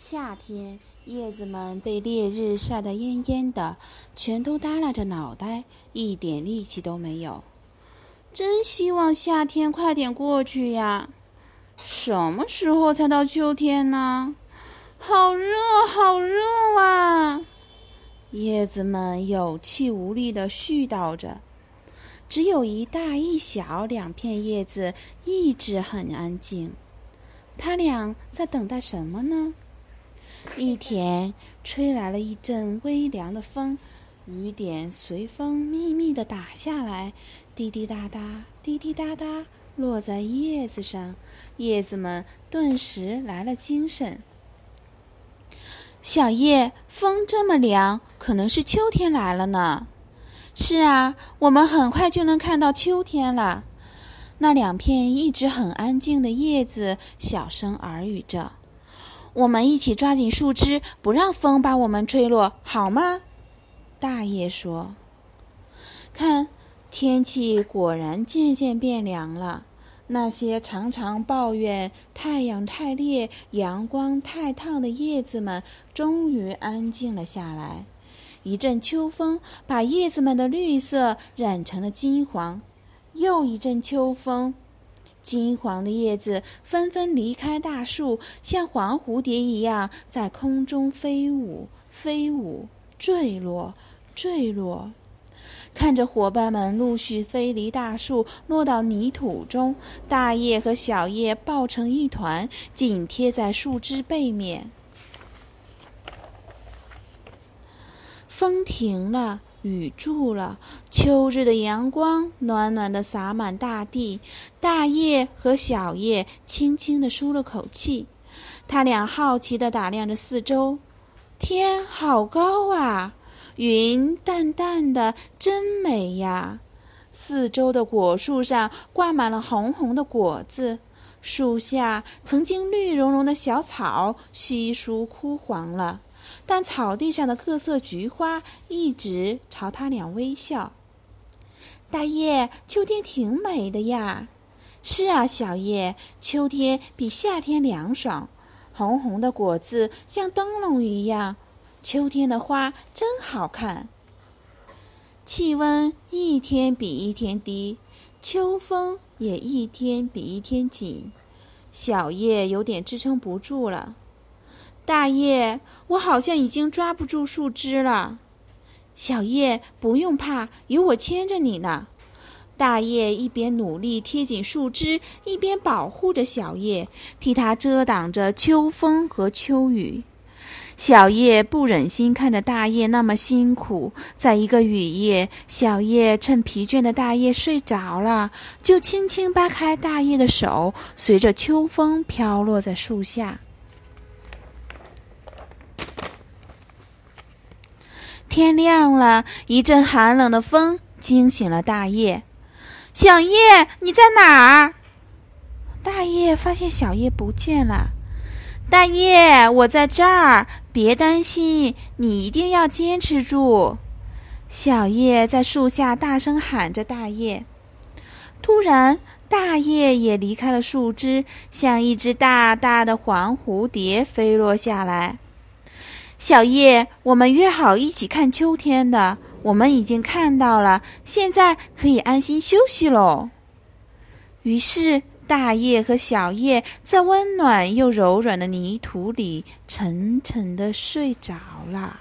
夏天，叶子们被烈日晒得蔫蔫的，全都耷拉着脑袋，一点力气都没有。真希望夏天快点过去呀！什么时候才到秋天呢？好热，好热啊！叶子们有气无力地絮叨着。只有一大一小两片叶子一直很安静。它俩在等待什么呢？一天，吹来了一阵微凉的风，雨点随风密密的打下来，滴滴答答，滴滴答答，落在叶子上，叶子们顿时来了精神。小叶，风这么凉，可能是秋天来了呢。是啊，我们很快就能看到秋天了。那两片一直很安静的叶子小声耳语着。我们一起抓紧树枝，不让风把我们吹落，好吗？大叶说：“看，天气果然渐渐变凉了。那些常常抱怨太阳太烈、阳光太烫的叶子们，终于安静了下来。一阵秋风把叶子们的绿色染成了金黄，又一阵秋风。”金黄的叶子纷纷离开大树，像黄蝴蝶一样在空中飞舞、飞舞、坠落、坠落。看着伙伴们陆续飞离大树，落到泥土中，大叶和小叶抱成一团，紧贴在树枝背面。风停了。雨住了，秋日的阳光暖暖的洒满大地。大叶和小叶轻轻地舒了口气，他俩好奇地打量着四周。天好高啊，云淡淡的，真美呀！四周的果树上挂满了红红的果子，树下曾经绿茸茸的小草稀疏枯黄了。但草地上的各色菊花一直朝他俩微笑。大叶，秋天挺美的呀。是啊，小叶，秋天比夏天凉爽，红红的果子像灯笼一样。秋天的花真好看。气温一天比一天低，秋风也一天比一天紧，小叶有点支撑不住了。大叶，我好像已经抓不住树枝了。小叶，不用怕，有我牵着你呢。大叶一边努力贴紧树枝，一边保护着小叶，替它遮挡着秋风和秋雨。小叶不忍心看着大叶那么辛苦，在一个雨夜，小叶趁疲倦的大叶睡着了，就轻轻扒开大叶的手，随着秋风飘落在树下。天亮了，一阵寒冷的风惊醒了大叶。小叶，你在哪儿？大叶发现小叶不见了。大叶，我在这儿，别担心，你一定要坚持住。小叶在树下大声喊着。大叶突然，大叶也离开了树枝，像一只大大的黄蝴蝶飞落下来。小叶，我们约好一起看秋天的，我们已经看到了，现在可以安心休息喽。于是，大叶和小叶在温暖又柔软的泥土里沉沉的睡着了。